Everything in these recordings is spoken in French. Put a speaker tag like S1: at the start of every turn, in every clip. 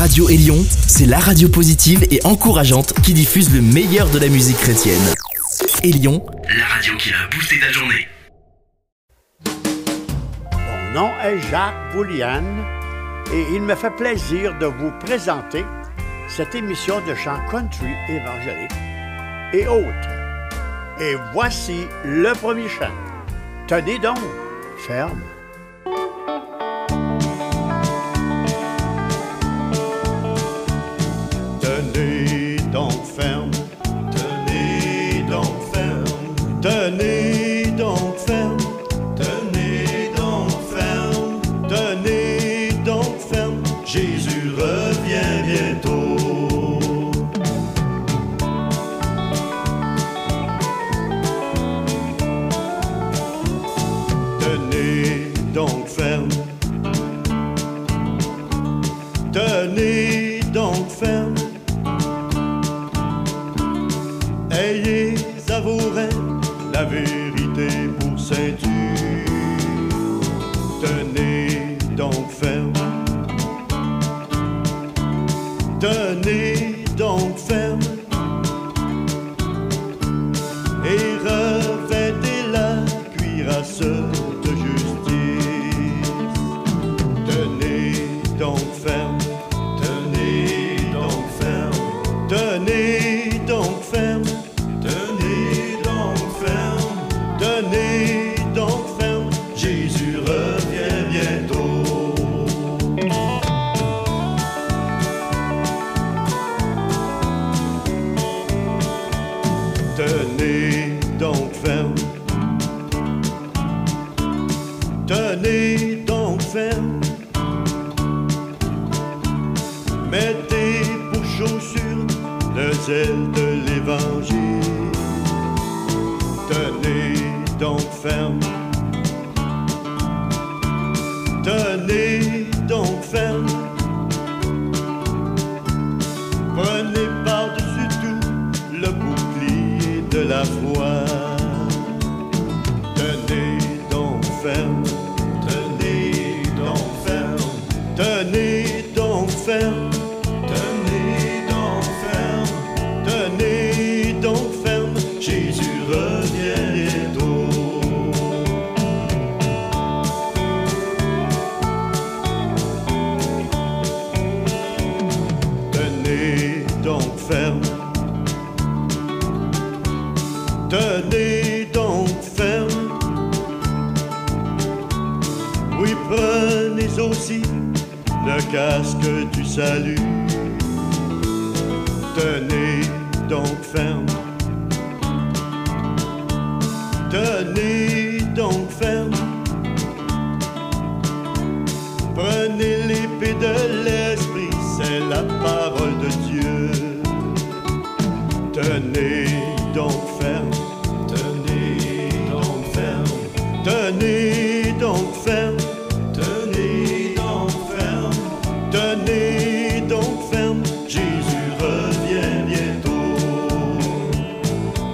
S1: Radio Élion, c'est la radio positive et encourageante qui diffuse le meilleur de la musique chrétienne. Élion, la radio qui a boosté ta journée.
S2: Mon nom est Jacques Boulian et il me fait plaisir de vous présenter cette émission de chant country évangélique et autres. Et voici le premier chant. Tenez donc, ferme.
S3: Tenez donc ferme, tenez donc ferme, tenez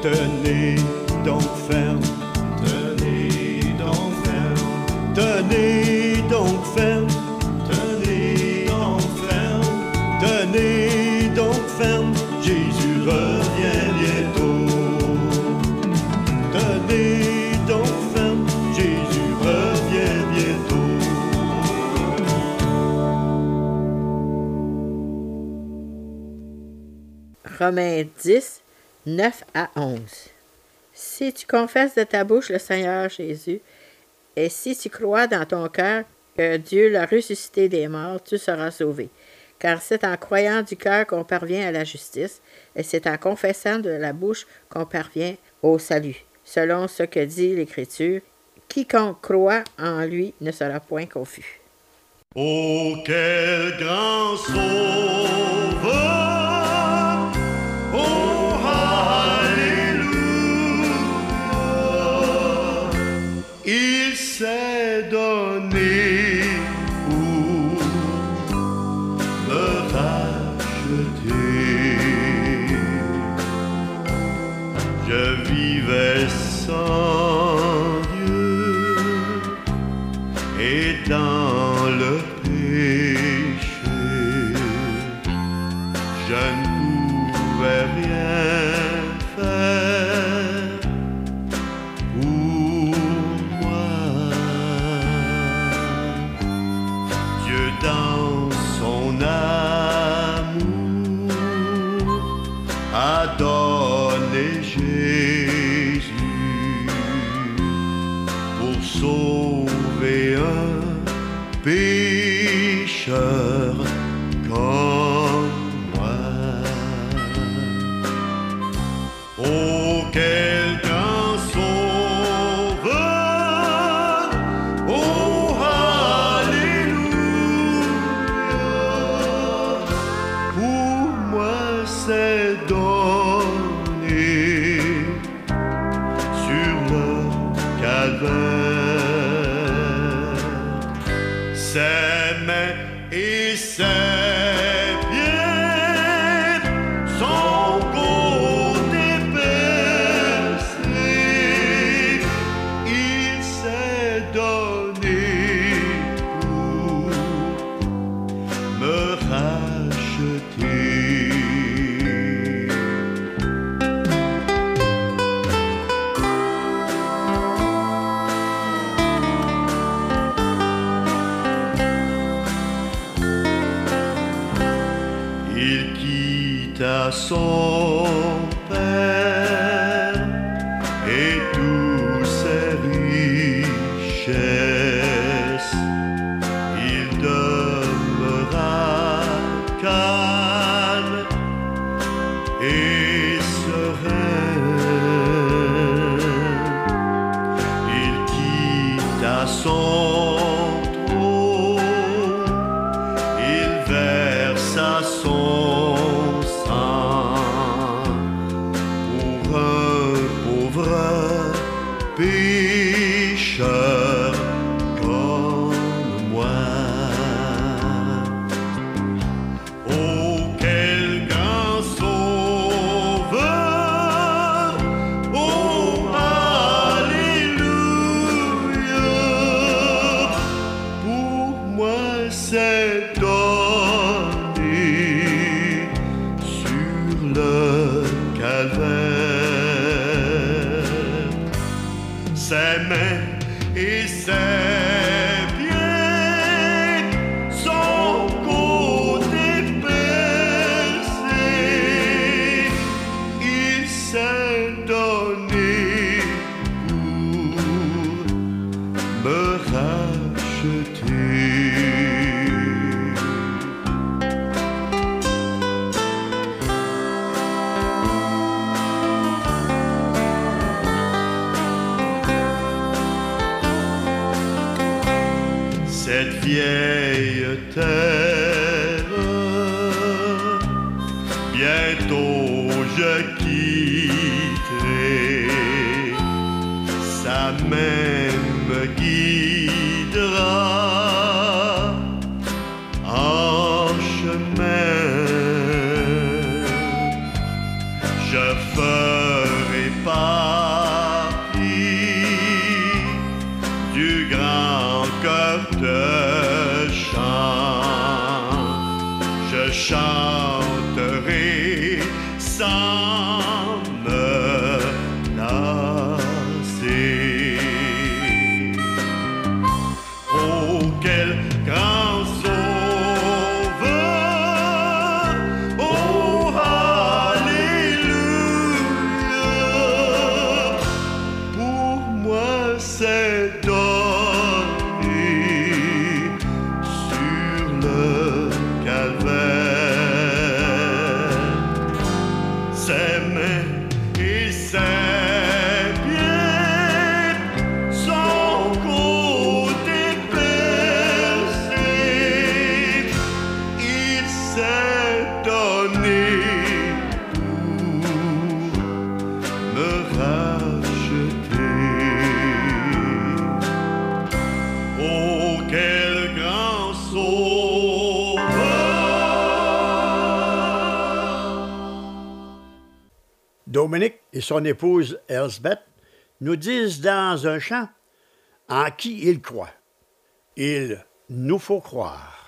S3: Tenez donc ferme, tenez donc ferme, tenez donc ferme, tenez donc ferme, tenez donc ferme, Jésus revient bientôt. Tenez donc ferme, Jésus revient bientôt.
S4: Romains 10, 9 à 11. Si tu confesses de ta bouche le Seigneur Jésus, et si tu crois dans ton cœur que Dieu l'a ressuscité des morts, tu seras sauvé. Car c'est en croyant du cœur qu'on parvient à la justice, et c'est en confessant de la bouche qu'on parvient au salut. Selon ce que dit l'Écriture, quiconque croit en lui ne sera point confus.
S3: Oh, quel grand sauveur! racheté. song.
S5: Dominique et son épouse Elsbeth nous disent dans un chant en qui ils croient. Il nous faut croire.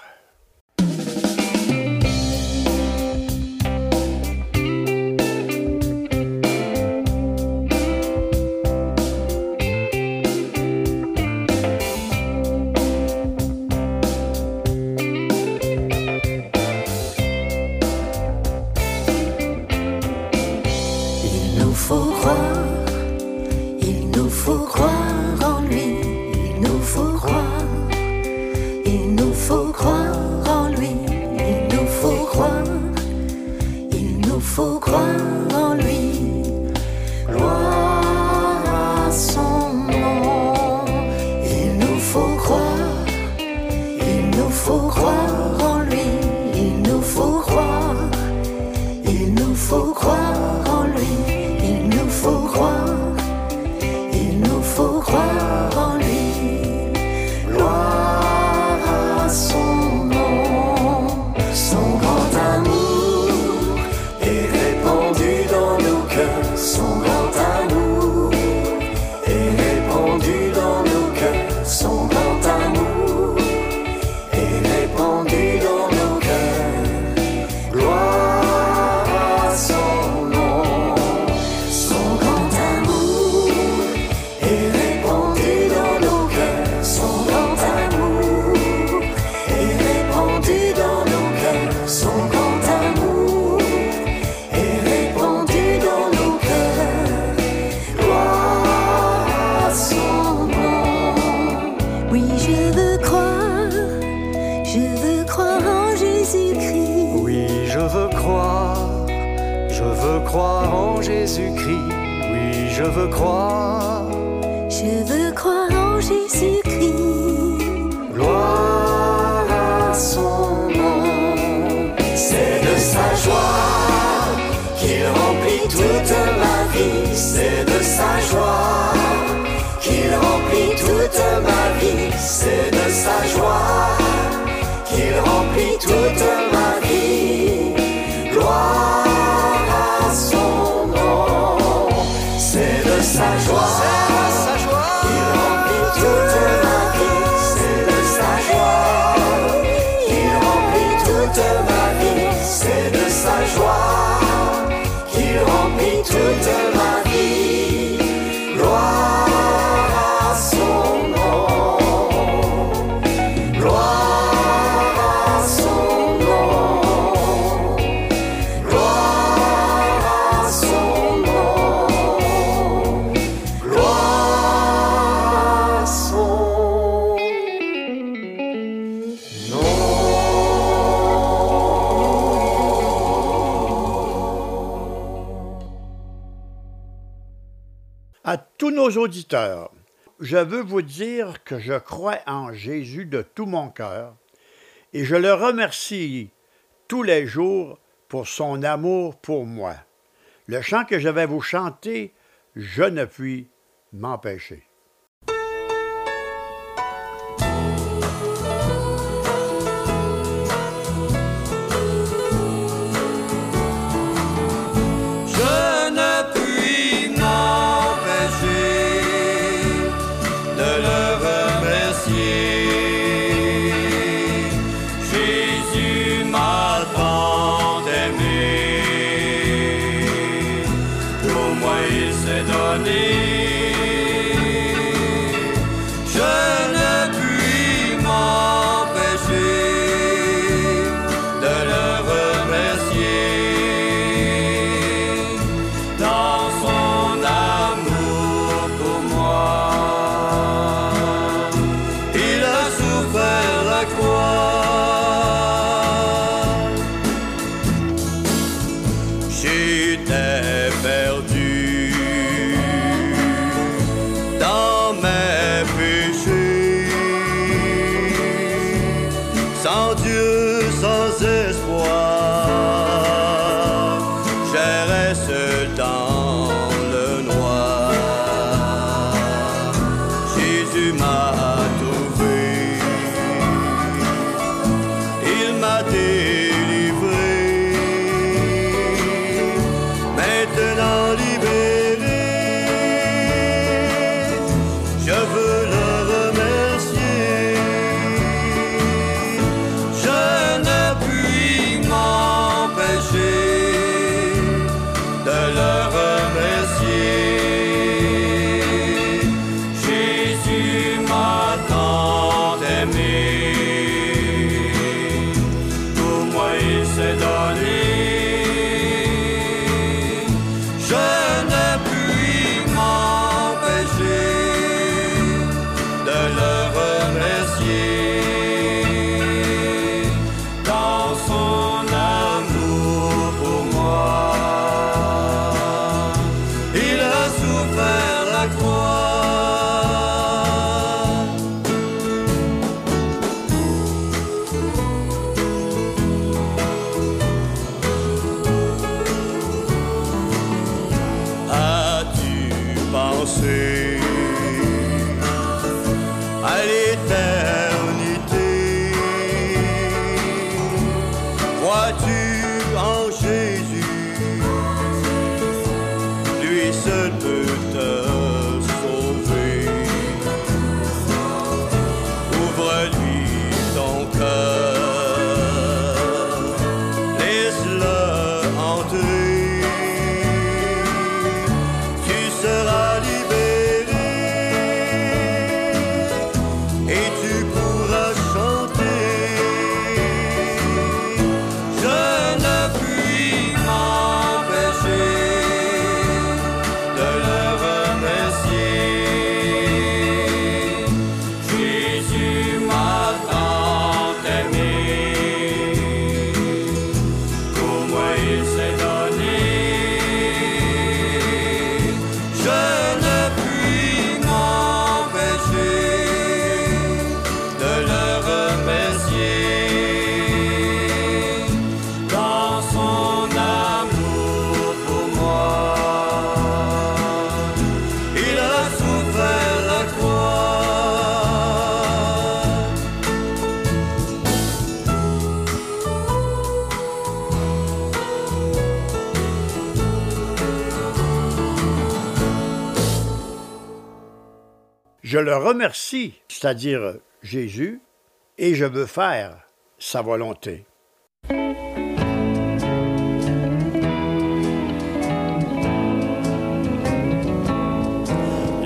S3: auditeurs, je veux vous dire que je crois en Jésus de tout mon cœur et je le remercie tous les jours pour son amour pour moi. Le chant que je vais vous chanter, je ne puis m'empêcher.
S6: je le
S2: remercie, c'est-à-dire Jésus, et je veux faire sa volonté.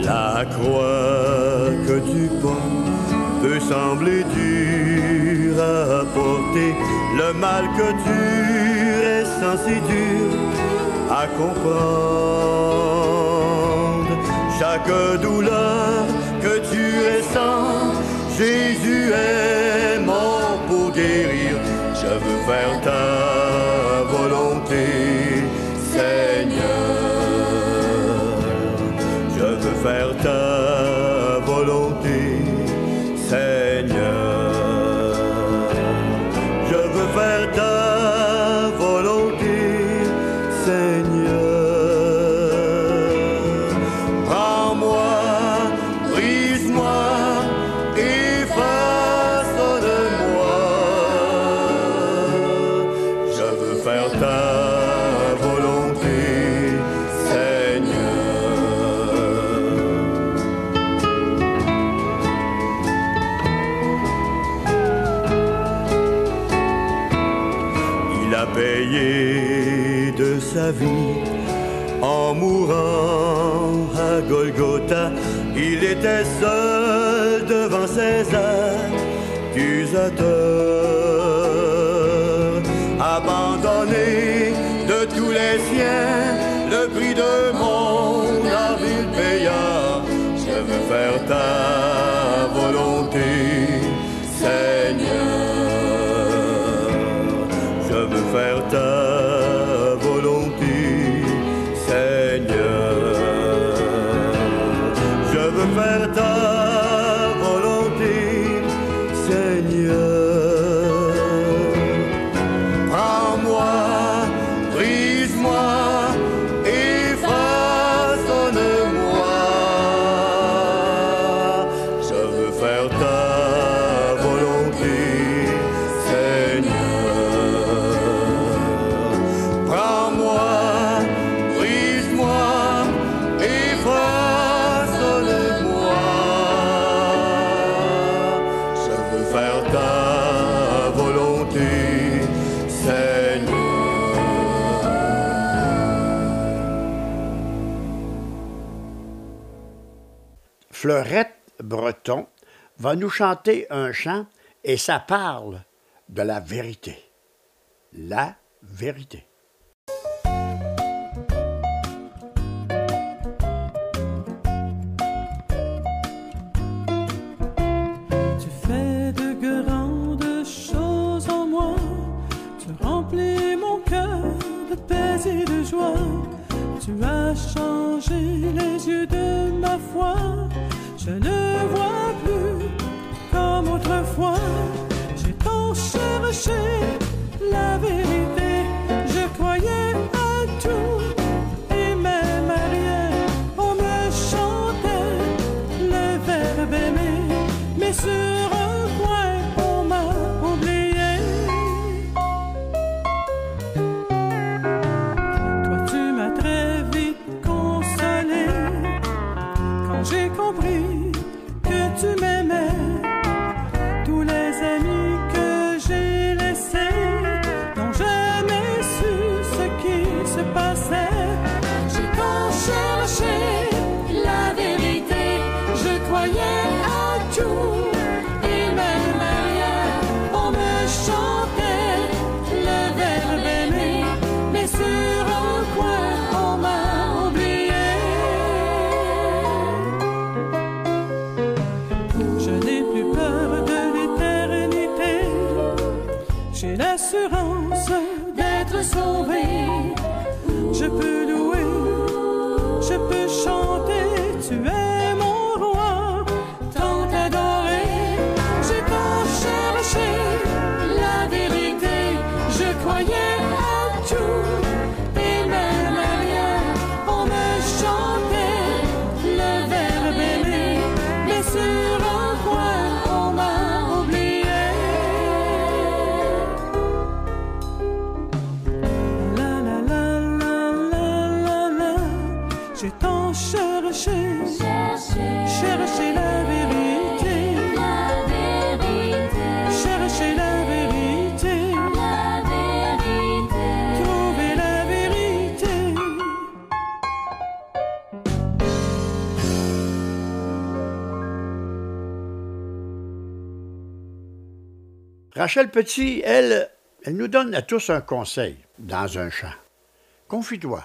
S3: La croix que tu portes peut sembler dure à porter. Le mal que tu ressens si dur à comprendre. Chaque douleur que tu es saint, Jésus est.
S2: tes libertà Va nous chanter un chant et ça parle de la vérité. La vérité.
S7: Tu fais de grandes choses en moi. Tu remplis mon cœur de paix et de joie. Tu as changé les yeux de ma foi. Je ne vois. you.
S2: Rachel Petit, elle, elle nous donne à tous un conseil dans un chant. Confie-toi.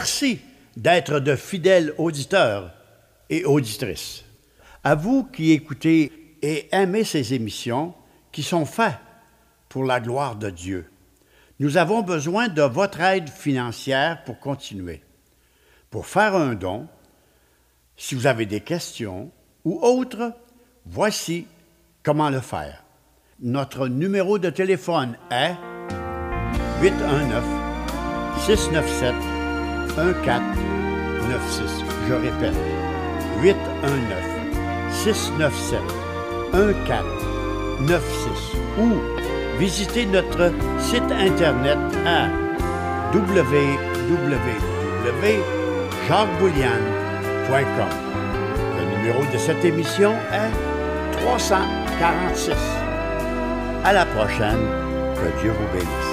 S2: Merci d'être de fidèles auditeurs et auditrices. À vous qui écoutez et aimez ces émissions qui sont faites pour la gloire de Dieu. Nous avons besoin de votre aide financière pour continuer. Pour faire un don, si vous avez des questions ou autres, voici comment le faire. Notre numéro de téléphone est 819 697 1496. Je répète, 819 697 1496 ou
S5: visitez notre site internet à www.jacquesboulian.com. Le numéro de cette émission est 346. À la prochaine. Que Dieu vous bénisse.